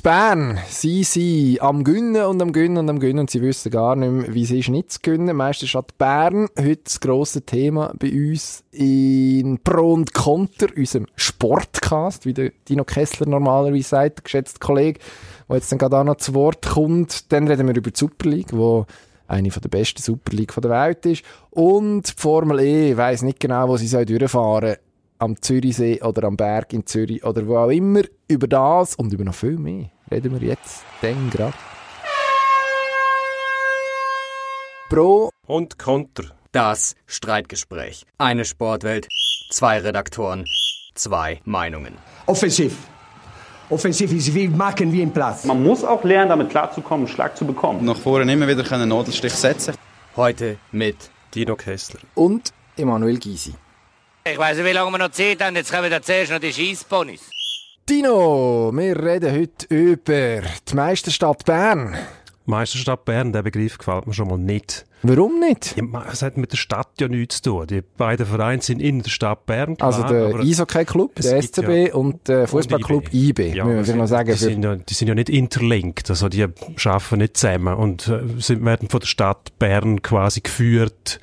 Die Bern, sie sind am Gönnen und am Gönnen und am Gönnen und sie wissen gar nicht mehr, wie es ist, nicht zu gönnen. Meisterstadt Bern, heute das grosse Thema bei uns in Pro und Konter, unserem Sportcast, wie der Dino Kessler normalerweise sagt, der geschätzte Kollege, der jetzt dann gerade auch noch zu Wort kommt. Dann reden wir über die Super League, wo eine der besten Super League der Welt ist. Und die Formel E, weiss nicht genau, wo sie soll durchfahren am Zürichsee oder am Berg in Zürich oder wo auch immer. Über das und über noch viel mehr reden wir jetzt dann gerade. Pro und Konter. Das Streitgespräch. Eine Sportwelt, zwei Redaktoren, zwei Meinungen. Offensiv. Offensiv ist wie machen wie im Platz. Man muss auch lernen, damit klarzukommen, einen Schlag zu bekommen. Nach vorne immer wieder einen Nadelstich setzen. Heute mit Dino Kessler und Emanuel Gysi. Ich weiß nicht, wie lange wir noch Zeit haben. Jetzt kommen wir zuerst noch die Scheissponys. Dino, wir reden heute über die Meisterstadt Bern. Meisterstadt Bern, der Begriff gefällt mir schon mal nicht. Warum nicht? Ja, es hat mit der Stadt ja nichts zu tun. Die beiden Vereine sind in der Stadt Bern. Klar, also der Eishockey-Club, der SCB ja und der Fußballclub IB, ja, müssen wir noch sagen. Die sind, ja, die sind ja nicht interlinkt, also die arbeiten nicht zusammen und äh, sind, werden von der Stadt Bern quasi geführt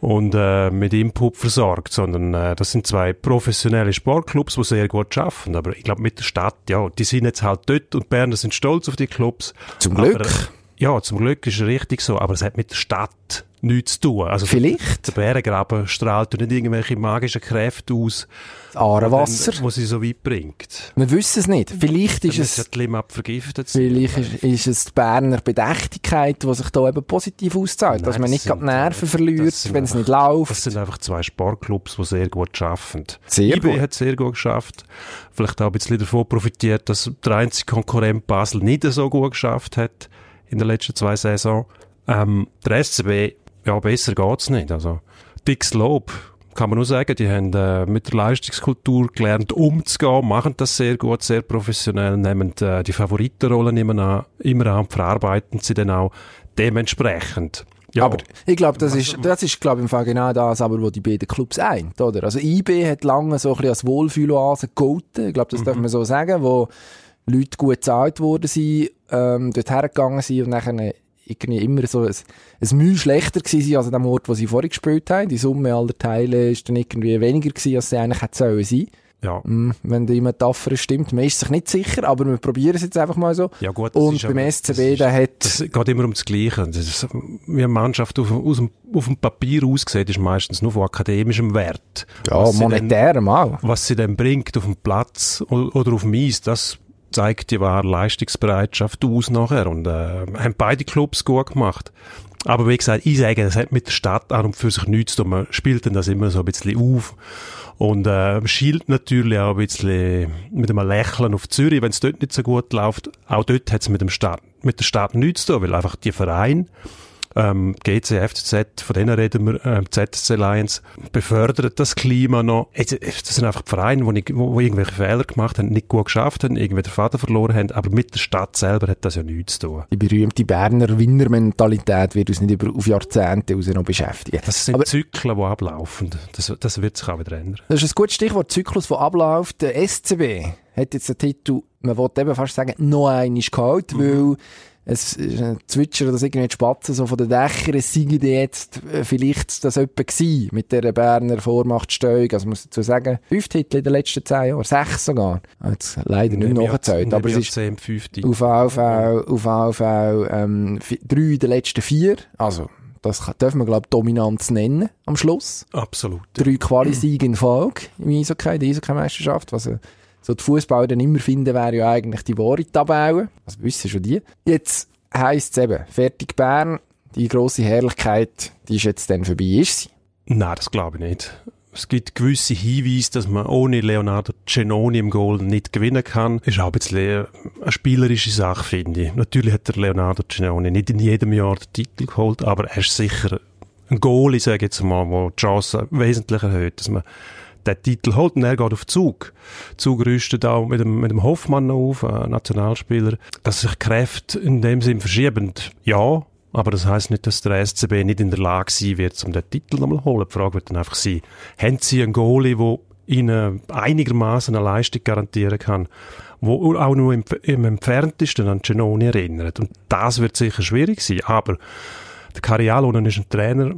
und äh, mit Input versorgt, sondern äh, das sind zwei professionelle Sportclubs, die sehr gut arbeiten. Aber ich glaube, mit der Stadt, ja, die sind jetzt halt dort und Berner sind stolz auf die Clubs. Zum Glück. Ja, zum Glück ist es richtig so, aber es hat mit der Stadt nichts zu tun. Also Vielleicht. Der, der Bärengraben strahlt nicht irgendwelche magischen Kräfte aus. Das Aarewasser. Wo sie so weit bringt. Wir wissen es nicht. Vielleicht ist es... Ja die Limap vergiftet Vielleicht ist, ist, es die Berner Bedächtigkeit, die sich da eben positiv auszahlt. Dass man nicht gerade Nerven verliert, wenn es nicht läuft. Das sind einfach zwei Sportclubs, die sehr gut arbeiten. Sehr IB gut. hat sehr gut geschafft. Vielleicht auch ein bisschen davon profitiert, dass der einzige Konkurrent Basel nicht so gut geschafft hat in den letzten zwei Saisons. Ähm, der SCB, ja, besser geht's nicht. Also, dickes Lob. Kann man nur sagen, die haben äh, mit der Leistungskultur gelernt umzugehen, machen das sehr gut, sehr professionell, nehmen äh, die Favoritenrollen immer an, immer an und verarbeiten sie dann auch dementsprechend. Ja. Aber ich glaube, das ist, das ist glaube im Fall genau das, aber wo die beiden Clubs eint, oder? Also IB hat lange so ein bisschen als Wohlfühloase gegolten, ich glaube, das mhm. darf man so sagen, wo Leute gut gezahlt worden sind, ähm, dort hergegangen sind und nachher irgendwie immer so ein, ein Mühe schlechter gewesen als an dem Ort, wo sie vorher gespielt haben. Die Summe aller Teile ist dann irgendwie weniger gewesen, als sie eigentlich hätte sollen sein. Ja. Mm, wenn die Metapher stimmt. Man ist sich nicht sicher, aber wir probieren es jetzt einfach mal so. Ja, gut, Und beim aber, SCB, der hat... Das geht immer ums Gleiche. Das ist, wie eine Mannschaft auf, aus dem, auf dem Papier aussieht, ist meistens nur von akademischem Wert. Ja, monetärem auch. Was sie dann bringt auf dem Platz oder auf dem Eis, das zeigt die wahre Leistungsbereitschaft aus nachher und äh, haben beide Clubs gut gemacht. Aber wie gesagt, ich sage, das hat mit der Stadt an und für sich nichts zu tun. Man spielt dann das immer so ein bisschen auf und äh, schielt natürlich auch ein bisschen mit einem Lächeln auf Zürich, wenn es dort nicht so gut läuft. Auch dort hat es mit, mit der Stadt nichts zu tun, weil einfach die Vereine ähm, GC, FCZ, von denen reden wir, ähm, ZSC Alliance, befördert das Klima noch. Das sind einfach die Vereine, die, nicht, wo, wo irgendwelche Fehler gemacht haben, nicht gut geschafft haben, irgendwie den Vater verloren haben, aber mit der Stadt selber hat das ja nichts zu tun. Die berühmte Berner Winnermentalität wird uns nicht über, auf Jahrzehnte raus noch beschäftigen. Das sind aber, Zyklen, die ablaufen. Das, das wird sich auch wieder ändern. Das ist ein gutes Stichwort, Zyklus, der abläuft. Der SCB hat jetzt den Titel, man wollte eben fast sagen, noch einmal geholt, mhm. weil es zwitschern das irgendwie Spatzen so von den Dächern, es sei jetzt äh, vielleicht das etwa gewesen mit der Berner Vormachtsteuung, also muss ich dazu sagen, fünf Titel in den letzten zehn Jahren, sechs sogar. Jetzt leider nicht nachgezählt, aber es ist 10, auf AV, auf AV, ähm, drei in den letzten vier, also das dürfen wir, glaube ich, Dominanz nennen am Schluss. Absolut. Drei Quali-Siege in Folge im Eishockey, der Eishockey-Meisterschaft, was so die Fußballer dann immer finden, wäre ja eigentlich die wahre Tabelle. Also wissen schon die. Jetzt heisst es eben, fertig Bern, die grosse Herrlichkeit, die ist jetzt dann vorbei, ist sie? Nein, das glaube ich nicht. Es gibt gewisse Hinweise, dass man ohne Leonardo Cenoni im Goal nicht gewinnen kann. Ist auch ein bisschen eine spielerische Sache, finde ich. Natürlich hat der Leonardo Cenoni nicht in jedem Jahr den Titel geholt, aber er ist sicher ein sage ich jetzt mal, der die Chance wesentlich erhöht, dass man den Titel holt und er geht auf Zug. Zug rüstet auch mit dem, mit dem Hoffmann auf, ein Nationalspieler, dass sich Kräfte in dem Sinn verschieben. Ja, aber das heißt nicht, dass der SCB nicht in der Lage sein wird, um den Titel nochmal zu holen. Die Frage wird dann einfach sein, haben sie einen Goalie, der ihnen einigermaßen eine Leistung garantieren kann, wo auch nur im, im entferntesten an Genoni erinnert. Und das wird sicher schwierig sein, aber der Cariallo ist ein Trainer,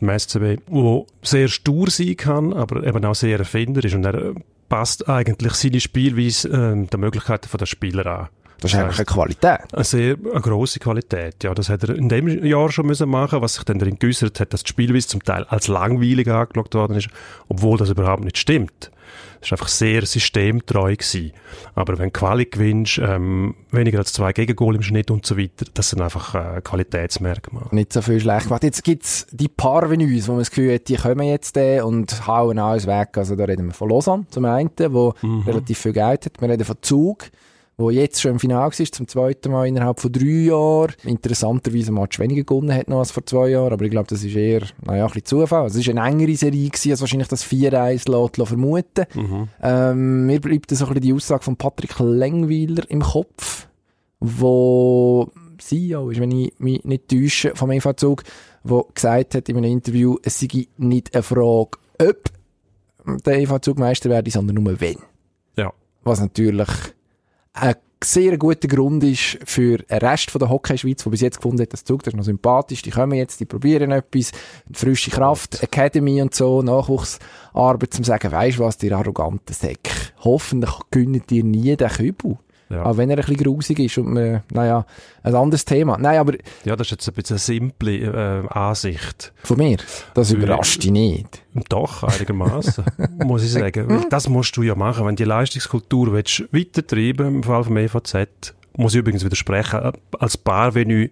im SCB, der sehr stur sein kann, aber eben auch sehr erfinderisch und er passt eigentlich seine Spielweise äh, der Möglichkeiten der Spieler an. Das ist eigentlich eine Qualität. Eine sehr eine grosse Qualität, ja. Das hat er in dem Jahr schon müssen machen, was sich dann darin geäussert hat, dass die Spielweise zum Teil als langweilig angeschaut worden ist, obwohl das überhaupt nicht stimmt. Das war einfach sehr systemtreu gewesen. Aber wenn du Quali gewinnst, ähm, weniger als zwei Gegengol im Schnitt und so weiter, das sind einfach äh, Qualitätsmerkmale. Nicht so viel schlecht gemacht. Jetzt gibt's die Parvenus, wo man das Gefühl hat, die kommen jetzt äh, und hauen alles weg. Also da reden wir von Lausanne zum einen, wo mhm. relativ viel Geld hat. Wir reden von Zug, wo jetzt schon im Finale war, zum zweiten Mal innerhalb von drei Jahren. Interessanterweise ein Match weniger gewonnen hat noch als vor zwei Jahren, aber ich glaube, das ist eher, naja, ein bisschen Zufall. Es war eine engere Serie gewesen, als wahrscheinlich das 4-1 vermuten mhm. ähm, Mir bleibt so ein bisschen die Aussage von Patrick Lengweiler im Kopf, wo CEO ist, wenn ich mich nicht täusche, vom EV-Zug, wo gesagt hat in einem Interview, es sei nicht eine Frage, ob der EV-Zugmeister werde, sondern nur wenn. Ja. Was natürlich ein sehr guter Grund ist für den Rest von der Hockey-Schweiz, der bis jetzt gefunden hat, das Zug, das ist noch sympathisch, die kommen jetzt, die probieren etwas, frische Kraft, Academy und so, Nachwuchsarbeit, zum sagen, weisst was, die arroganten Säcke, hoffentlich gönnen dir nie den Kübel. Ja. Auch wenn er ein bisschen grusig ist und man, naja, ein anderes Thema. Nein, aber... Ja, das ist jetzt ein bisschen eine simple äh, Ansicht. Von mir? Das überrascht dich nicht. Doch, einigermaßen, muss ich sagen. Das musst du ja machen, wenn die Leistungskultur willst, weitertreiben im Fall vom EVZ, muss ich übrigens widersprechen, als Barvenue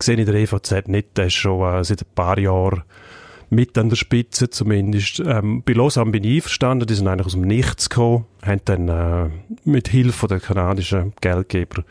sehe ich der EVZ nicht, der ist schon äh, seit ein paar Jahren mit an der Spitze zumindest. Ähm, bei Lausanne bin ich einverstanden, die sind eigentlich aus dem Nichts gekommen, haben dann äh, mit Hilfe der kanadischen Geldgeber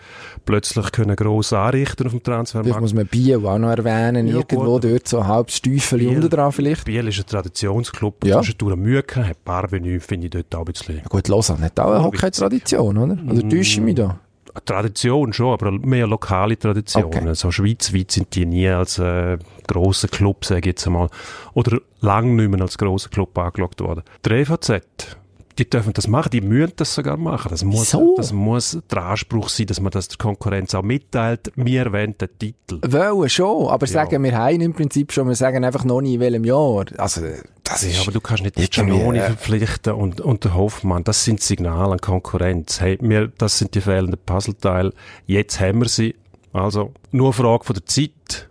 plötzlich können gross anrichten auf dem Transfermarkt. Vielleicht muss man Biel auch noch erwähnen, ja, irgendwo gut. dort so ein halbes Stiefel unten dran vielleicht. Biel ist ein Traditionsclub, ja. zwischendurch Mühe hat Barvenue, finde ich dort auch ein bisschen... Ja gut, Lausanne hat auch eine Hockey-Tradition, oder? Oder täusche ich mich da? Tradition schon, aber mehr lokale Traditionen. Okay. So schweizweit sind die nie als äh, grosser Club, sage ich jetzt einmal, oder lang nicht mehr als grosser Club angeschaut worden. Der EVZ, die dürfen das machen, die müssen das sogar machen. Das muss, so. das muss der Anspruch sein, dass man das der Konkurrenz auch mitteilt. Wir wollen den Titel. Wollen schon, aber ja. sagen wir haben im Prinzip schon, wir sagen einfach noch nie in welchem Jahr. Also, das ist ja, aber du kannst nicht den Giannoni äh, verpflichten und, und der Hoffmann. Das sind Signale an Konkurrenz. Hey, wir, das sind die fehlenden Puzzleteile. Jetzt haben wir sie. Also, nur eine Frage von der Zeit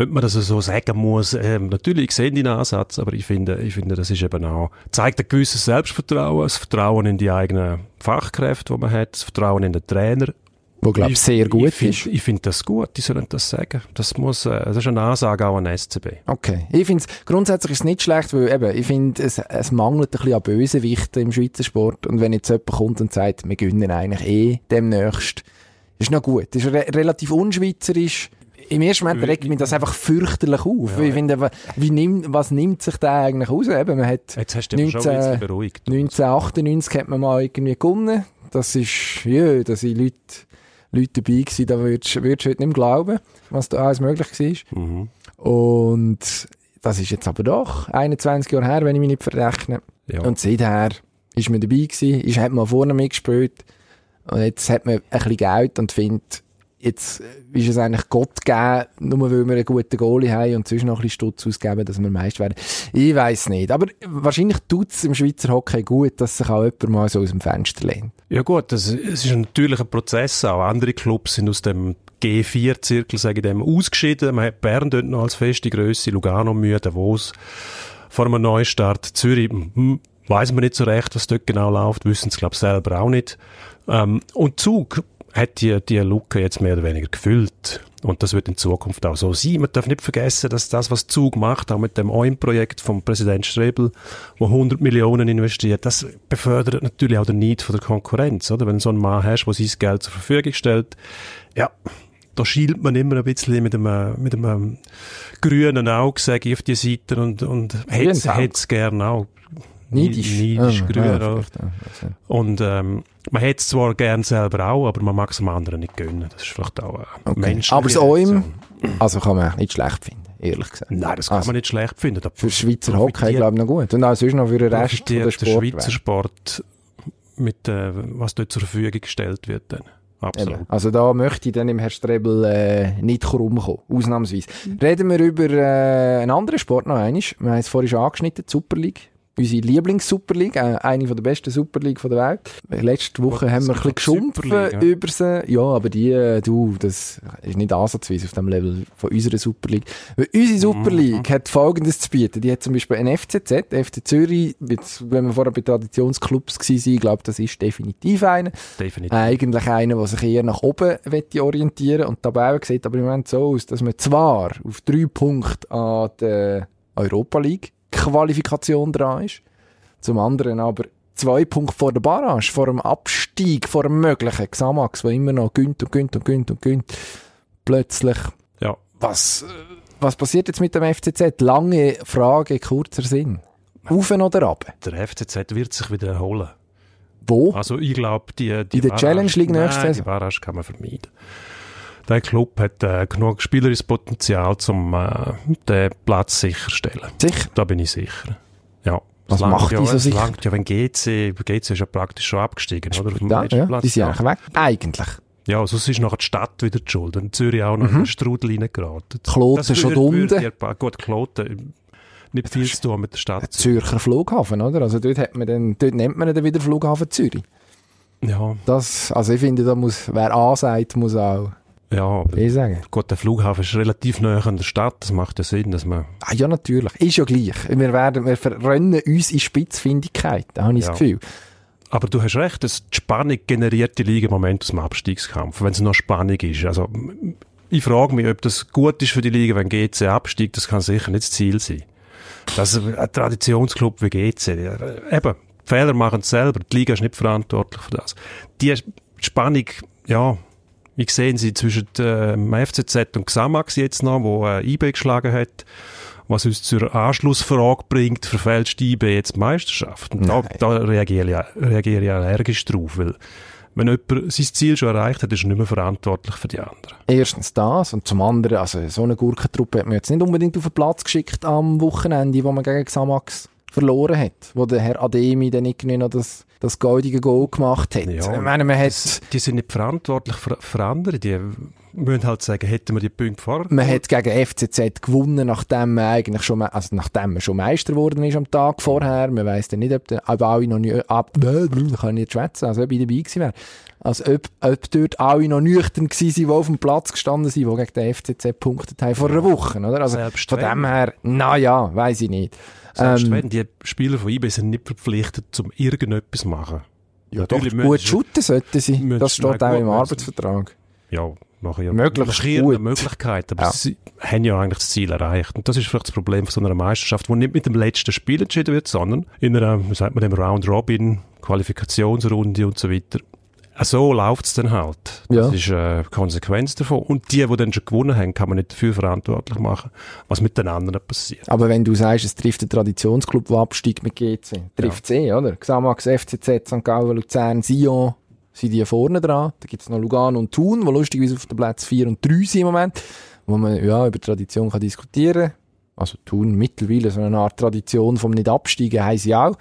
ob man das so sagen muss. Ähm, natürlich, ich sehe den Ansatz, aber ich finde, ich finde, das ist eben auch, zeigt ein gewisses Selbstvertrauen, das Vertrauen in die eigenen Fachkräfte, die man hat, das Vertrauen in den Trainer. Wo, glaube ich, sehr gut ich find, ist. Ich finde das gut, die sollen das sagen. Das muss, äh, das ist eine Ansage auch an SCB. Okay. Ich finde es, grundsätzlich ist es nicht schlecht, weil eben, ich finde, es, es mangelt ein bisschen an Bösewichten im Schweizer Sport. Und wenn jetzt jemand kommt und sagt, wir gewinnen eigentlich eh demnächst, ist noch gut. Das ist re relativ unschweizerisch im ersten Moment regt mich das einfach fürchterlich auf. Ja, ich finde, wie nimmt, was nimmt sich da eigentlich raus? Eben, man hat Jetzt hast du 19, schon ein beruhigt. 1998 hat man mal irgendwie gewonnen. Das ist, ja, da sind Leute, Leute dabei gewesen, da würdest du heute nicht mehr glauben, was da alles möglich war. Mhm. Und das ist jetzt aber doch 21 Jahre her, wenn ich mich nicht verrechne. Ja. Und seither ist man dabei gewesen, ist, hat man vorne mitgespielt. Und jetzt hat man ein bisschen Geld und findet, jetzt ist es eigentlich Gott gegeben, nur weil wir einen guten Goalie haben und sonst noch ein bisschen Stutz ausgeben, dass wir Meister werden. Ich weiß nicht. Aber wahrscheinlich tut es im Schweizer Hockey gut, dass sich auch jemand mal so aus dem Fenster lehnt. Ja gut, es ist ein Prozess. Auch andere Clubs sind aus dem G4-Zirkel, sage ich dem, ausgeschieden. Man hat Bern dort noch als feste Größe, Lugano Mühe, Davos vor einem Neustart, Zürich, hm, weiß man nicht so recht, was dort genau läuft, wissen es glaube ich selber auch nicht. Ähm, und Zug hat die, die Lücke jetzt mehr oder weniger gefüllt. Und das wird in Zukunft auch so sein. Man darf nicht vergessen, dass das, was Zug macht, auch mit dem OIM-Projekt vom Präsident Strebel, wo 100 Millionen investiert, das befördert natürlich auch den Need von der Konkurrenz, oder? Wenn du so einen Mann hast, der sein Geld zur Verfügung stellt, ja, da schielt man immer ein bisschen mit einem, mit einem grünen Auge, sage ich, auf die Seite und, und hätte es gerne auch. Neidisch. Neidisch, ah, grün. Ja, ja. Und ähm, man hätte es zwar gern selber auch, aber man mag es dem anderen nicht gönnen. Das ist vielleicht auch ein okay. Mensch. Aber das OIM, also kann man nicht schlecht finden. ehrlich gesagt. Nein, das kann Also, man nicht schlecht finden. Da Für Schweizer Hockey, glaube ich, noch gut. Und auch sonst noch für den Rest der der Sport. Schweizer Sport mit, äh, was dort zur Verfügung gestellt wird. Dann. Absolut. Eben. Also da möchte ich dann im Herr Strebel äh, nicht rumkommen, ausnahmsweise. Reden wir über äh, einen anderen Sport noch einmal. Wir haben es vorhin schon angeschnitten, die Super League. Unsere Lieblings-Super League, äh, eine von der besten Super League der Welt. Letzte Woche Was, haben wir ein bisschen die ja? über sie. Ja, aber die, äh, du, das ist nicht ansatzweise auf dem Level von unserer Super League. Weil unsere Super Mhm. League hat Folgendes zu bieten. Die hat zum Beispiel ein FCZ, FC Zürich, jetzt, wenn wir vorher bei Traditionsclubs waren, ich glaube, das ist definitiv einer. Definitiv. Eigentlich einer, der sich eher nach oben orientieren und dabei sieht aber im Moment so aus, dass man zwar auf drei Punkte an der Europa League Qualifikation dran ist, zum anderen aber zwei Punkte vor der Barrage, vor dem Abstieg, vor dem möglichen Xamax, der immer noch gönnt und gönnt und gönnt und gönnt. Plötzlich, Ja. was, was passiert jetzt mit dem FCZ? Lange Frage, kurzer Sinn. Auf oder ab? Der FCZ wird sich wieder erholen. Wo? Also ich glaube, die, die In der Challenge League nächste Nein, Saison? die Barrage kann man vermeiden. Der Club hat äh, genug spielerisches Potenzial, um äh, den Platz sicherzustellen. Sicher. Da bin ich sicher. Ja. Was macht ja, die so sicher? langt ja, wenn GC, GC ist ja praktisch schon abgestiegen, oder? Auf dem Ja, Platz. die sind ja. eigentlich weg. Eigentlich. Ja, sonst ist nachher die Stadt wieder die Schuld. Und Zürich auch noch in den Strudel reingeraten. Mhm. Kloten schon unten. Gut, Kloten, nicht viel zu tun mit der Stadt. Zürcher Flughafen, oder? Also dort, hat man dann, dort nennt man dann wieder Flughafen Zürich. Ja, Das, also ich finde, da muss, wer A sagt, muss auch ja, aber B sagen. gut, der Flughafen ist relativ nah an der Stadt. Das macht ja Sinn, dass man Ah, ja, natürlich. Ist ja gleich. Wir werden, wir verrennen uns in Spitzfindigkeit. Da habe ich Ja. das Gefühl. Aber du hast recht, dass die Spannung generiert die Liga im Moment aus dem Abstiegskampf, wenn es noch Spannung ist. Also, ich frage mich, ob das gut ist für die Liga, wenn GC absteigt. Das kann sicher nicht das Ziel sein. Das ein Traditionsclub wie GC, eben, Fehler machen es selber. Die Liga ist nicht verantwortlich für das. Die Spannung, ja, wie sehen Sie zwischen dem FCZ und Xamax jetzt noch, wo äh, IB geschlagen hat, was uns zur Anschlussfrage bringt, verfälscht IB jetzt die Meisterschaft? Und da, da reagiere ich, reagiere ich allergisch drauf, weil wenn jemand sein Ziel schon erreicht hat, ist er nicht mehr verantwortlich für die anderen. Erstens das und zum anderen, also so eine Gurkentruppe hat man jetzt nicht unbedingt auf den Platz geschickt am Wochenende, wo man gegen Xamax verloren hat, wo der Herr Ademi dann irgendwie noch das, das goldige Goal gemacht hat. Ja, ich meine, man hat, Das, die sind nicht verantwortlich für, für andere, die müssen halt sagen, hätten wir die Punkte vorher man hat gegen FCZ gewonnen, nachdem man eigentlich schon, also nachdem man schon Meister geworden ist am Tag vorher. Man weiss dann nicht, ob, der, alle noch nie, ab, kann ich nicht schwätzen, also ob ich dabei gewesen wäre. Also ob, ob dort alle noch nüchtern gewesen sind, die auf dem Platz gestanden sind, die gegen den FCZ gepunktet haben vor einer Woche, oder? Also Selbst von dem her, naja, weiss ich nicht. Selbst Ähm, wenn, die Spieler von IB sind nicht verpflichtet, zum irgendetwas zu machen. ja, doch, Natürlich gut müssen- shooten sollten sie. müssen- Das steht nein, auch gut, im Arbeitsvertrag. Ja, nach ihrer, Möglichst gut. Möglichkeit. Aber Ja. sie haben ja eigentlich das Ziel erreicht. Und das ist vielleicht das Problem von so einer Meisterschaft, wo nicht mit dem letzten Spiel entschieden wird, sondern in einer, wie sagt man dem, Round-Robin, Qualifikationsrunde und so weiter. Äh, So läuft es dann halt. Das Ja. ist eine Konsequenz davon. Und die, die dann schon gewonnen haben, kann man nicht dafür verantwortlich machen, was mit den anderen passiert. Aber wenn du sagst, es trifft den Traditionsclub, der absteigt mit GC, trifft es eh, oder? Xamax, FCZ, St. Gallen, Luzern, Sion, sind die vorne dran. Da gibt es noch Lugano und Thun, die lustigerweise auf den Plätzen 4 und 3 sind im Moment, wo man ja über Tradition kann diskutieren Also Thun mittlerweile so eine Art Tradition vom Nicht-Absteigen haben sie auch.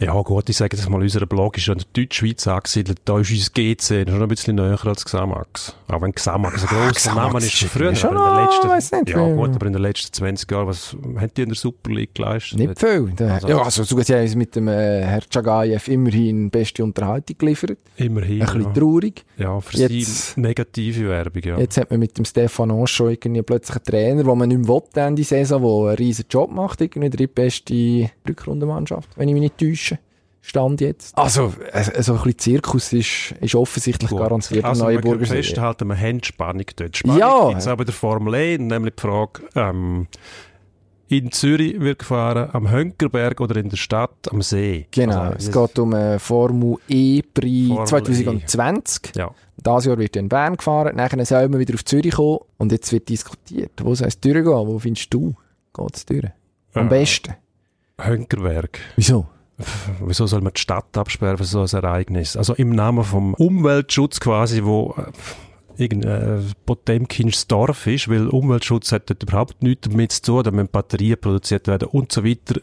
Ja gut, ich sage jetzt mal, unser Blog ist ja in der Deutschschweiz angesiedelt. Da ist unser GC schon ein bisschen näher als Xamax. Auch wenn Xamax ein grosser Xamax Name ist ist früher. schon aber in noch, letzten, nicht, ja gut, aber in den letzten 20 Jahren, was haben die in der Super League geleistet? Nicht viel. Also- ja, also sogar sie haben uns mit dem äh, Herr Chagayev immerhin beste Unterhaltung geliefert. Immerhin. Ein bisschen ja. traurig. ja, für Jetzt- sie negative Werbung, ja. Jetzt hat man mit dem Stefan Anschau irgendwie plötzlich einen Trainer, den man nicht mehr will, Ende Saison, der einen riesen Job macht, irgendwie die drittbeste Rückrundenmannschaft, wenn ich mich nicht täusche. Stand jetzt. Also, äh, so ein bisschen Zirkus ist, ist offensichtlich Gut. garantiert also eine neue man kann Burgersee. festhalten, wir haben Spannung dort. Spannung Ja. gibt's auch bei der Formel E, nämlich die Frage, ähm, in Zürich wird gefahren, am Hönkerberg oder in der Stadt, am See. Genau, Also, es geht um äh, Formel E-Prix Formel E. 2020. Ja. Das Jahr wird in Bern gefahren, nachher soll man wieder auf Zürich kommen und jetzt wird diskutiert. Wo soll es durchgehen? Wo findest du, geht es durch? Am Äh. besten. Hönkerberg. Wieso? Wieso soll man die Stadt absperren für so ein Ereignis? Also im Namen vom Umweltschutz quasi, wo äh, irgendein äh, Potemkinsches Dorf ist, weil Umweltschutz hat dort überhaupt nichts damit zu tun, da müssen Batterien produziert werden und so weiter.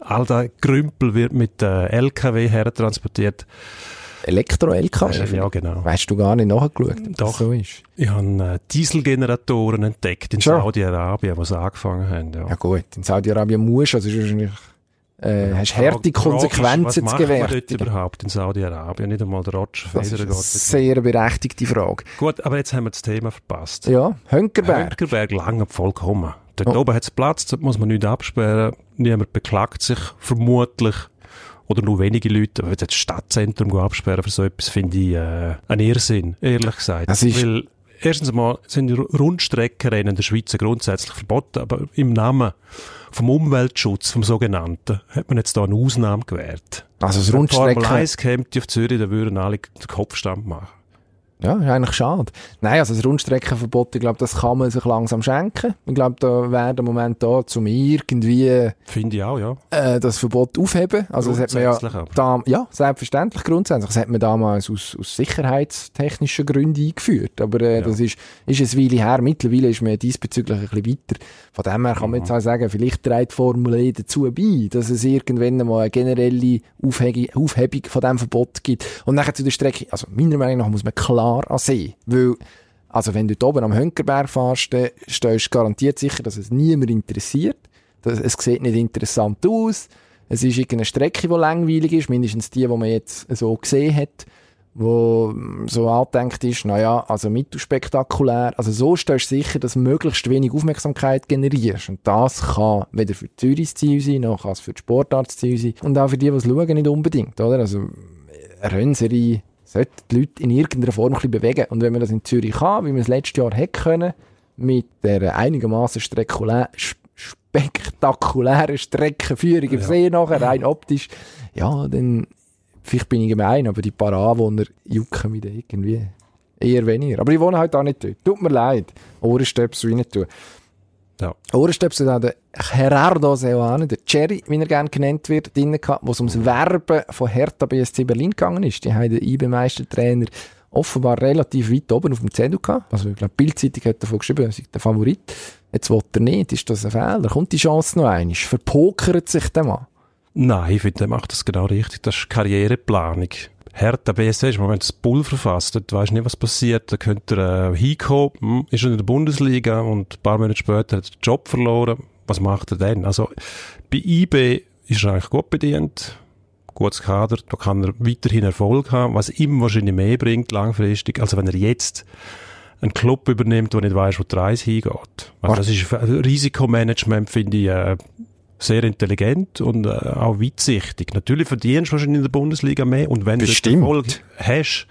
All der Grümpel wird mit äh, LKW hertransportiert. Elektro-LKW? Ja, genau. Weißt du gar nicht nachgeschaut, ob Doch. das so ist? Ich habe Dieselgeneratoren entdeckt in? Saudi-Arabien, wo sie angefangen haben. Ja. Ja gut, in Saudi-Arabien musst du, also ist wahrscheinlich, äh, hast harte Die Frage ist, Konsequenzen was zu macht man überhaupt in Saudi-Arabien? Nicht einmal der Roger Das ist Federer eine sehr berechtigte Frage. Gut, aber jetzt haben wir das Thema verpasst. Ja, Hönkerberg. Hönkerberg lange vollkommen. Dort Oh. oben hat es Platz, dort muss man nichts absperren. Niemand beklagt sich vermutlich. Oder nur wenige Leute. Aber jetzt das Stadtzentrum absperren für so etwas finde ich äh, ein Irrsinn, ehrlich gesagt. Das ist- Weil erstens einmal sind die Rundstreckenrennen in der Schweiz grundsätzlich verboten, aber im Namen vom Umweltschutz, vom sogenannten, hat man jetzt da eine Ausnahme gewährt. Also das Wenn die Formel Rundstrecken... 1 käme auf Zürich, dann würden alle den Kopfstand machen. Ja, ist eigentlich schade. Nein, also das Rundstreckenverbot, ich glaube, das kann man sich langsam schenken. Ich glaube, da wäre der Moment da, um irgendwie Finde ich auch, ja. äh, das Verbot aufheben. Also das hat man ja, da, ja, selbstverständlich grundsätzlich. Das hat man damals aus, aus sicherheitstechnischen Gründen eingeführt. Aber äh, Ja. das ist, ist eine Weile her. Mittlerweile ist man diesbezüglich ein bisschen weiter. Von dem her kann man jetzt Mhm. auch sagen, vielleicht trägt die Formel E dazu bei, dass es irgendwann mal eine generelle Aufhebung, Aufhebung von diesem Verbot gibt. Und nachher zu der Strecke, also meiner Meinung nach muss man klar an See. Weil also wenn du dort oben am Hönkerberg fährst, dann stehst du garantiert sicher, dass es niemand interessiert. Das, es sieht nicht interessant aus. Es ist irgendeine Strecke, die langweilig ist, mindestens die, die man jetzt so gesehen hat, wo mm, so angedenkt ist, naja, also mittelspektakulär. Also so stehst du sicher, dass möglichst wenig Aufmerksamkeit generierst. Und das kann weder für Zürich das Ziel sein, noch kann es für die Sportart Ziel sein. Und auch für die, die es schauen, nicht unbedingt, oder? Also eine Rennserie sollte die Leute in irgendeiner Form ein bisschen bewegen. Und wenn man das in Zürich kann, wie wir es letztes Jahr hätte können, mit der einigermaßen spektakulä- sp- spektakulären Streckenführung im Ja. See nachher, rein optisch, ja, dann, vielleicht bin ich gemein, aber die paar Anwohner jucken mich da irgendwie eher weniger. Aber ich wohne halt auch nicht dort. Tut mir leid. Ohrenstöpsel rein tun. Ja. Ohrenstöpsel hat der Gerardo Seoane, der Cherry, wie er gerne genannt wird, drin gehabt, wo es ums Werben von Hertha BSC Berlin gegangen ist. Die haben den IB-Meistertrainer offenbar relativ weit oben auf dem Zettel gehabt. Also ich glaube, Bildzeitung hat davon geschrieben, er sei der Favorit. Jetzt will er nicht. Ist das ein Fehler? Kommt die Chance noch einmal? Verpokert sich der Mann? Nein, ich finde, der macht das genau richtig. Das ist Karriereplanung. Hertha BSC ist im Moment das Pulver weisst du nicht, was passiert. Da könnte er äh, hinkommen, hm, ist schon in der Bundesliga und ein paar Monate später hat er den Job verloren. Was macht er denn? Also, bei IB ist er eigentlich gut bedient. Gutes Kader, da kann er weiterhin Erfolg haben, was ihm wahrscheinlich mehr bringt langfristig, als wenn er jetzt einen Club übernimmt, der nicht weiß, wo die Reise hingeht. Also das ist Risikomanagement, finde ich, äh, sehr intelligent und äh, auch weitsichtig. Natürlich verdienst du wahrscheinlich in der Bundesliga mehr und wenn Bestimmt. du Erfolg hast,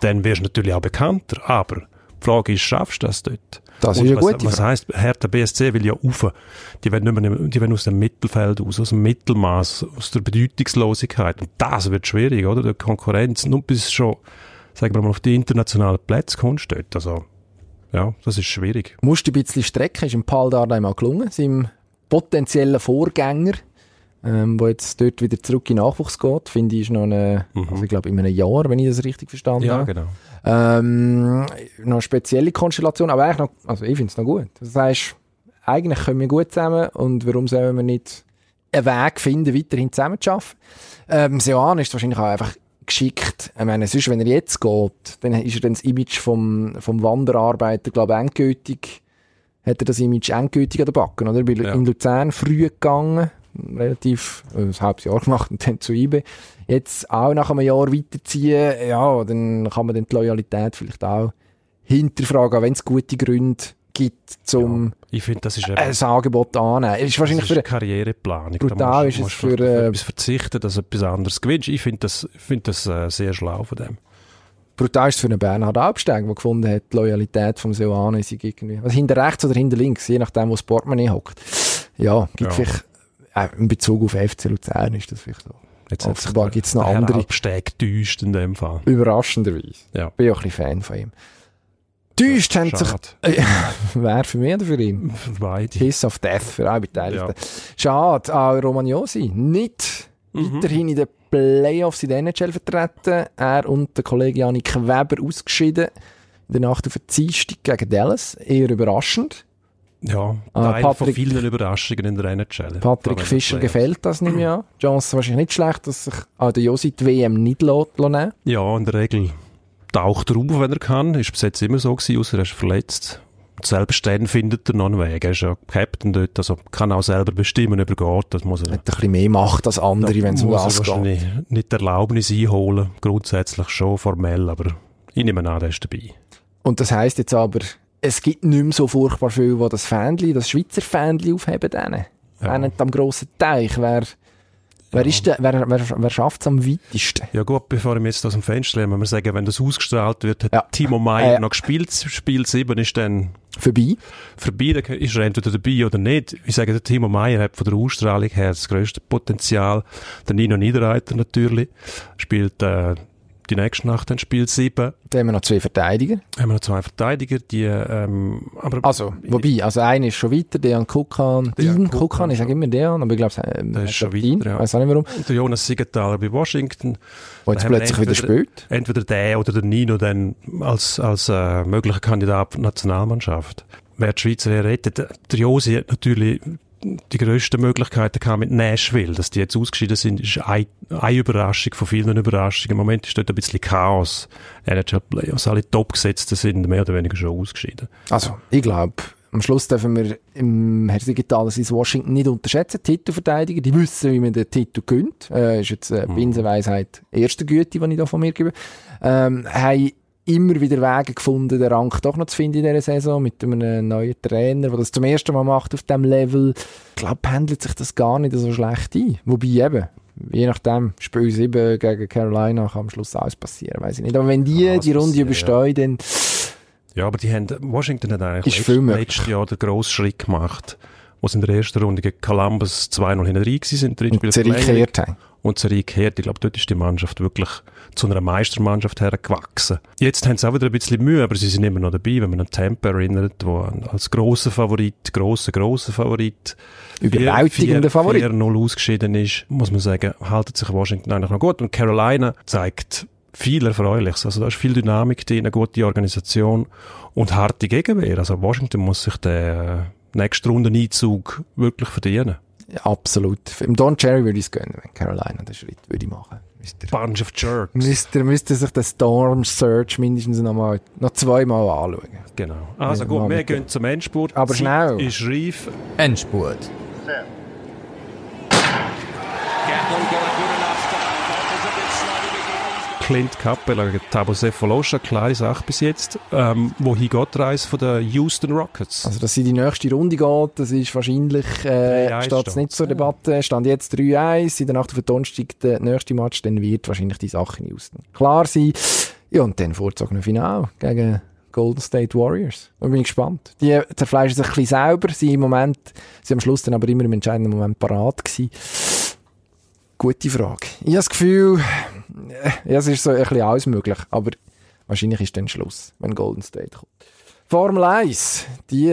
dann wirst du natürlich auch bekannter. Aber die Frage ist, schaffst du das dort? Das Und ist eine was, gute Was Frage. heisst, Hertha BSC will ja rauf. Die werden, nicht mehr, die werden aus dem Mittelfeld aus, aus dem Mittelmaß, aus der Bedeutungslosigkeit. Und das wird schwierig, oder? Die Konkurrenz. Nur bis schon, sagen wir mal, auf die internationalen Plätze kommst dort. Also, ja, das ist schwierig. musst du ein bisschen strecken, ist im Paul Dardai mal gelungen, seinem potenziellen Vorgänger, ähm, wo jetzt dort wieder zurück in Nachwuchs geht, finde ich, ist noch eine, also ich glaube in einem Jahr, wenn ich das richtig verstanden Ja, habe. genau. Ähm, noch eine spezielle Konstellation, aber eigentlich noch, also ich finde es noch gut. Das heißt, eigentlich können wir gut zusammen und warum sollen wir nicht einen Weg finden, weiterhin zusammen zu arbeiten? Ähm, Seoane ist wahrscheinlich auch einfach geschickt. Ich meine, sonst, wenn er jetzt geht, dann ist er dann das Image vom, vom Wanderarbeiter, glaube ich, endgültig, hat er das Image endgültig an der Backen, oder? Weil Ja. in Luzern früh gegangen, relativ, äh, ein halbes Jahr gemacht und dann zu IB. Jetzt auch nach einem Jahr weiterziehen, ja, dann kann man dann die Loyalität vielleicht auch hinterfragen, wenn es gute Gründe gibt, zum Ich finde, das ist eben, ein Angebot annehmen. Es ist wahrscheinlich das für ist Karriereplanung. brutal da ist es musst, für, musst du auf äh, etwas verzichten, dass du etwas anderes gewinnst. Ich finde das, ich finde das äh, sehr schlau von dem. Brutal ist es für einen Bernhard Albsteg, der gefunden hat, die Loyalität vom Seoane sei irgendwie, also hinter rechts oder hinter links, je nachdem, wo das Portemonnaie hockt. Ja, gibt Ja. vielleicht, äh, in Bezug auf FC Luzern ist das vielleicht so. Jetzt Offenbar der- gibt's noch der andere. Albsteg getäuscht in dem Fall. Überraschenderweise. Ja. Bin ja auch ein bisschen Fan von ihm. Täuscht haben sich, äh, wer für mich oder für ihn? Für beide. Kiss of Death für alle Beteiligten. Schade, auch Romagnosi nicht Mhm. weiterhin in den Playoffs in der NHL vertreten. Er und der Kollege Janik Weber ausgeschieden der Nacht auf den Dienstag gegen Dallas. Eher überraschend. Ja, Ah, Teil Patrick- von vielen Überraschungen in der NHL. Patrick Fischer in gefällt das nicht mehr. Chance wahrscheinlich nicht schlecht, dass sich an der Josi die WM nicht nehmen Ja, in der Regel taucht er auf, wenn er kann. Ist bis jetzt immer so gewesen, außer er ist verletzt. Und selbst dann findet er noch einen Weg. Er ist ja Captain dort, also kann auch selber bestimmen, ob er geht. Das muss er, Hat ein bisschen mehr Macht als andere, wenn es um das geht. nicht die Erlaubnis einholen. Grundsätzlich schon formell, aber ich nehme an, der ist dabei. Und das heisst jetzt aber, es gibt nicht mehr so furchtbar viel, die das Fähnchen, das Schweizer Fähnchen aufheben denen. Ja. Nicht am grossen Teich. Wer, wer, ist der, wer, wer, wer schafft es am weitesten? Ja gut, bevor ich mich jetzt aus dem Fenster lehne, wenn wir sagen, wenn das ausgestrahlt wird, hat Ja. Timo Meyer Äh. noch gespielt. Spiel 7 ist dann Vorbei. vorbei, dann ist er entweder dabei oder nicht. Ich sage, der Timo Meyer hat von der Ausstrahlung her das grösste Potenzial. Der Nino Niederreiter natürlich spielt äh, die nächste Nacht dann Spiel 7. Da haben wir noch zwei Verteidiger. Haben wir noch zwei Verteidiger, die ähm, aber Also, wobei, also einer ist schon weiter, Dejan Kukan, Dejan Dean Kukan Kukan, ich sage immer Dejan, aber ich glaube, Der ist schon Dean, weiter, ja. weiß auch nicht warum, der Jonas Siegenthaler bei Washington. wo jetzt plötzlich wieder entweder- spielt. Entweder der oder der Nino dann als, als äh, möglicher Kandidat für die Nationalmannschaft. Wer die Schweizer hier rettet, der Josi hat natürlich die grössten Möglichkeiten gehabt mit Nashville. Dass die jetzt ausgeschieden sind, ist eine, eine Überraschung von vielen Überraschungen. Im Moment ist dort ein bisschen Chaos. NHL Playoffs, alle Topgesetzten sind mehr oder weniger schon ausgeschieden. Also, ich glaube, am Schluss dürfen wir im Herr Siegenthaler sein Washington nicht unterschätzen. Titelverteidiger, die wissen, wie man den Titel gönnt. Äh, ist jetzt eine Binsenweisheit erster Güte, die ich da von mir gebe. Ähm, haben immer wieder Wege gefunden, den Rang doch noch zu finden in dieser Saison, mit einem neuen Trainer, der das zum ersten Mal macht auf diesem Level. Ich glaube, pendelt sich das gar nicht so schlecht ein. Wobei eben, je nachdem, Spiel 7 gegen Carolina kann am Schluss alles passieren, weiß ich nicht. Aber wenn die alles die Runde überstehen, dann Ja, aber die haben, Washington hat eigentlich möglich. letztes Jahr den grossen Schritt gemacht, wo sie in der ersten Runde gegen Columbus 2-0 hinten rein sind, und die Serie gekehrt haben. Und Serie gekehrt. Ich glaube, dort ist die Mannschaft wirklich zu einer Meistermannschaft hergewachsen. Jetzt haben sie auch wieder ein bisschen Mühe, aber sie sind immer noch dabei, wenn man an Tampa erinnert, wo als grosser Favorit, grosser, grosser Favorit, Überwältigender Favorit. 4-0 ausgeschieden ist, muss man sagen, haltet sich Washington eigentlich noch gut. Und Carolina zeigt viel Erfreuliches. Also da ist viel Dynamik drin, eine gute Organisation und harte Gegenwehr. Also Washington muss sich den äh, nächsten Rundeneinzug wirklich verdienen. Ja, absolut. Im Don Cherry würde ich es gönnen, wenn Carolina den Schritt würde ich machen. Müsste Bunch of Jerks. müsste, müsste sich den Storm Search mindestens noch, mal, noch zweimal anschauen. Genau. Also Ja, gut, wir gehen zum Endspurt. Aber Zeit schnell. ist reif. Endspurt. Clint Capella gegen Tabo Sefolosha, klare Sache bis jetzt. Ähm, wohin geht die Reise von den Houston Rockets? Also, dass sie die nächste Runde geht, das ist wahrscheinlich, äh, 3-1 steht es nicht zur Debatte. Stand jetzt 3-1, in der Nacht auf den Donnerstag der nächste Match, dann wird wahrscheinlich die Sache in Houston klar sein. Ja, und dann vorzogene Final gegen Golden State Warriors. Da bin ich gespannt. Die zerfleischen sich ein bisschen selber, sind im Moment, sind am Schluss dann aber immer im entscheidenden Moment parat gewesen. Gute Frage. Ich habe das Gefühl, äh, ja, es ist so ein bisschen alles möglich, aber wahrscheinlich ist dann Schluss, wenn Golden State kommt. Formel 1, die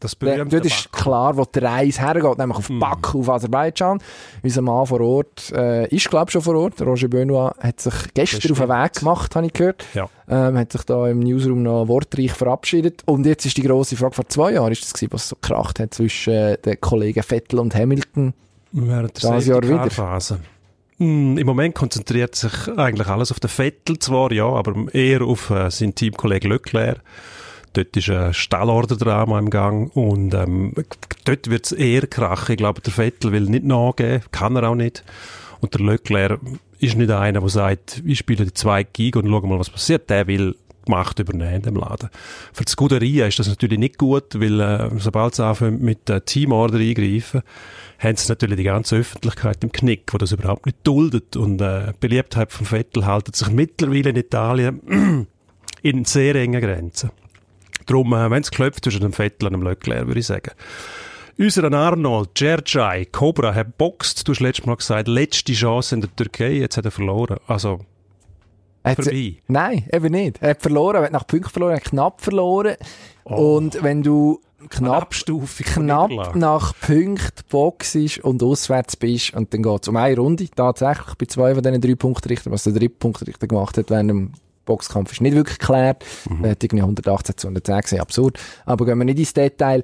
Das Dort berühmte ist Baku. klar, wo die Reise hergeht, nämlich auf Baku, auf Aserbaidschan. Unser Mann vor Ort äh, ist, glaube ich, schon vor Ort. Roger Benoit hat sich gestern auf den. Weg gemacht, habe ich gehört. Ja. Ähm, hat sich da im Newsroom noch wortreich verabschiedet. Und jetzt ist die grosse Frage, vor zwei Jahren ist das gewesen, was so kracht hat zwischen äh, den Kollegen Vettel und Hamilton. Während der Das Jahr wieder. Safety-Car-Phase. Hm, Im Moment konzentriert sich eigentlich alles auf den Vettel zwar, ja, aber eher auf äh, seinen Teamkollegen Leclerc. Dort ist ein Stallorderdrama im Gang und ähm, dort wird es eher krachen. Ich glaube, der Vettel will nicht nachgeben, kann er auch nicht. Und der Leclerc ist nicht einer, der sagt, ich spiele die zwei Gig und schau mal, was passiert. Der will Macht übernehmen dem Laden. Für die Scuderia ist das natürlich nicht gut, weil äh, sobald sie anfangen mit äh, Teamorder eingreifen, haben sie natürlich die ganze Öffentlichkeit im Knick, die das überhaupt nicht duldet. Und äh, Beliebtheit von Vettel haltet sich mittlerweile in Italien in sehr engen Grenzen. Darum, äh, wenn es klopft zwischen dem Vettel und dem Leclerc, würde ich sagen. Unser Arnold, Gergay, Cobra, hat boxt. Du hast letztes Mal gesagt, letzte Chance in der Türkei, jetzt hat er verloren. Also, vorbei. Nein, eben nicht. Er hat verloren, er hat nach Punkten verloren, er hat knapp verloren. Oh. Und wenn du knapp knapp nach Punkten boxst und auswärts bist und dann geht es um eine Runde, tatsächlich bei zwei von diesen drei Punktrichtern, was der dritte Punktrichter gemacht hat während dem Boxkampf ist nicht wirklich geklärt. Mhm. Er hat irgendwie 118 zu 110 gesehen, absurd. Aber gehen wir nicht ins Detail.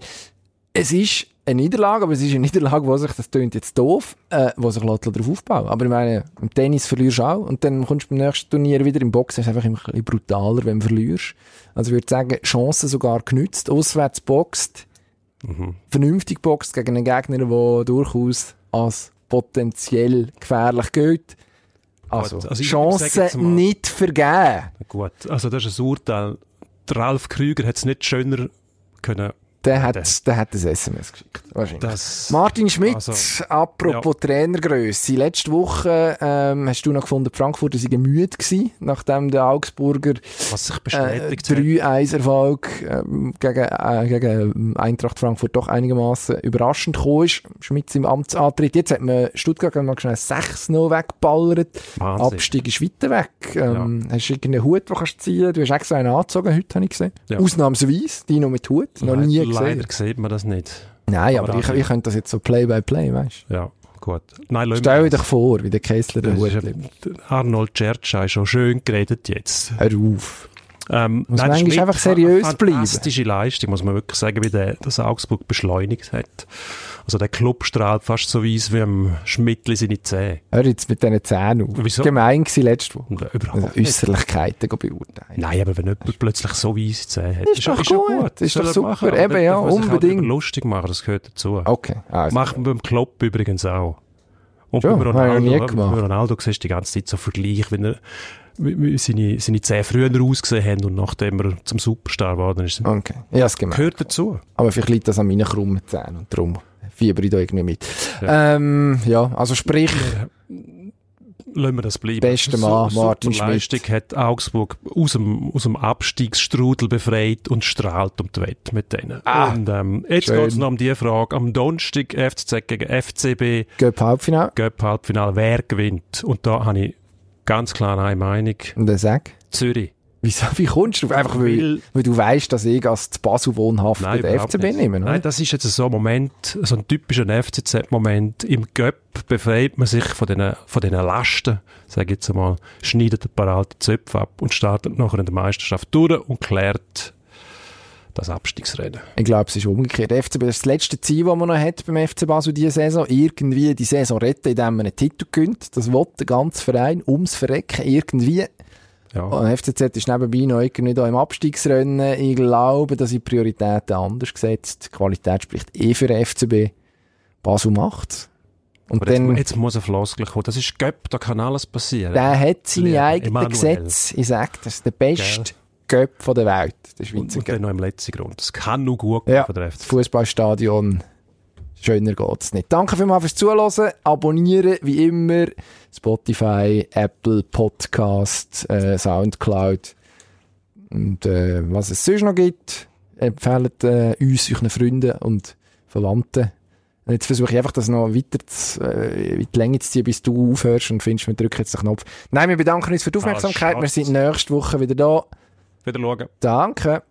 Es ist eine Niederlage, aber es ist eine Niederlage, wo sich, das klingt jetzt doof, äh, wo sich Leute darauf aufbauen. Aber ich meine, im Tennis verlierst du auch und dann kommst du beim nächsten Turnier wieder im Boxen, ist einfach ein bisschen brutaler, wenn du verlierst. Also ich würde sagen, Chancen sogar genützt, auswärts boxt, mhm. vernünftig boxt gegen einen Gegner, der durchaus als potenziell gefährlich gilt. Also, also Chancen nicht vergeben. Gut, also das ist ein Urteil. Der Ralf Krüger hat es nicht schöner können der hat, der, der hat ein SMS geschickt. Wahrscheinlich. Martin Schmidt, also, apropos ja. Trainergröße. Letzte Woche ähm, hast du noch gefunden, Frankfurt sei müde gewesen, nachdem der Augsburger Was sich bestätigt äh, 3-1-Erfolg ähm, gegen, äh, gegen Eintracht Frankfurt doch einigermaßen überraschend gekommen ist. Schmidt im Amtsantritt. Jetzt hat man Stuttgart mal schnell 6 noch weggeballert. Wahnsinn. Abstieg ist weiter weg. Ähm, ja. Hast du irgendeinen Hut, den kannst du ziehen? Du hast extra einen angezogen heute, habe ich gesehen. Ja. Ausnahmsweise, die noch mit Hut. Noch nie Leider sieht man das nicht. Nein, aber, aber ich, ich könnte das jetzt so Play-by-Play, weißt du? Ja, gut. Nein, Stell dir doch vor, wie der Kessler den Hut Arnold Tschertscha ist schon schön geredet jetzt. Hör auf. Ähm, muss nein, man einfach seriös bleiben. Fantastische Leistung, muss man wirklich sagen, wie der, das Augsburg beschleunigt hat. Also der Club strahlt fast so weiss wie am Schmidtli seine Zähne. Hör jetzt mit diesen Zähnen auf. Wieso? Gemein war letzte Woche. Überhaupt also Äußerlichkeiten beurteilen. Nein, aber wenn jemand plötzlich so weiße Zähne hat, ist, ist, doch, ist gut. gut. Ist doch super. Machen. Eben, ja, unbedingt. lustig machen, das gehört dazu. Okay. Also. Macht man beim Klopp übrigens auch. Und Schon, bei Ronaldo, bei Ronaldo siehst du die ganze Zeit so Vergleich, wenn er seine, seine Zähne früher ausgesehen haben und nachdem er zum Superstar geworden ist. Okay, ja, es gehört dazu. Aber vielleicht liegt das an meinen krummen Zähnen und darum fieber ich da irgendwie mit. Ja, ähm, ja also sprich... Lassen wir das bleiben. Beste Mann, so, Martin Schmidt. Leistung hat Augsburg aus dem, aus dem Abstiegsstrudel befreit und strahlt um die Wette mit denen. Ah, und ähm, jetzt geht es noch um die Frage. Am Donnerstag FCZ gegen FCB. Göpp Halbfinale. Göpp Halbfinale. Wer gewinnt? Und da habe ich ganz klar eine Meinung. Und der sag? Zürich. Wieso, wie kommst du? Einfach weil, weil du weißt, dass ich als Basel wohnhaft Nein, der FCB nicht. nehme, Nein, das ist jetzt so ein Moment, so ein typischer FCZ-Moment. Im Göpp befreit man sich von diesen, von diesen Lasten, sage ich jetzt einmal, schneidet ein paar alte Zöpfe ab und startet nachher in der Meisterschaft durch und klärt das Abstiegsrennen. Ich glaube, es ist umgekehrt. Der FCB, das ist das letzte Ziel, das man noch hat beim FC Basel diese Saison. Irgendwie die Saison retten, indem man einen Titel gönnt. Das will der ganze Verein ums Verrecken. Irgendwie ja. Und FCZ ist nebenbei noch irgendwie da im Abstiegsrennen. Ich glaube, dass die Prioritäten anders gesetzt. Die Qualität spricht eh für den FCB. Basel macht's. Und Aber dann, jetzt, jetzt muss ein Floskel kommen. Das ist Göpp, da kann alles passieren. Der hat seine eigenen Gesetze. Ich sage, das ist der beste Göpp der Welt. Der Schweizer und, und dann noch im letzten Grund. Das kann nur gut gehen ja, von der FCZ. Fußballstadion Schöner geht's nicht. Danke vielmals fürs Zuhören. Abonnieren, wie immer. Spotify, Apple Podcast, äh, Soundcloud. Und äh, was es sonst noch gibt, empfehlt äh, uns, euren Freunden und Verwandten. Und jetzt versuche ich einfach, das noch weiter zu, äh, in die Länge zu ziehen, bis du aufhörst und findest, wir drücken jetzt den Knopf. Nein, wir bedanken uns für die Aufmerksamkeit. Ah, wir sind nächste Woche wieder da. Wieder schauen. Danke.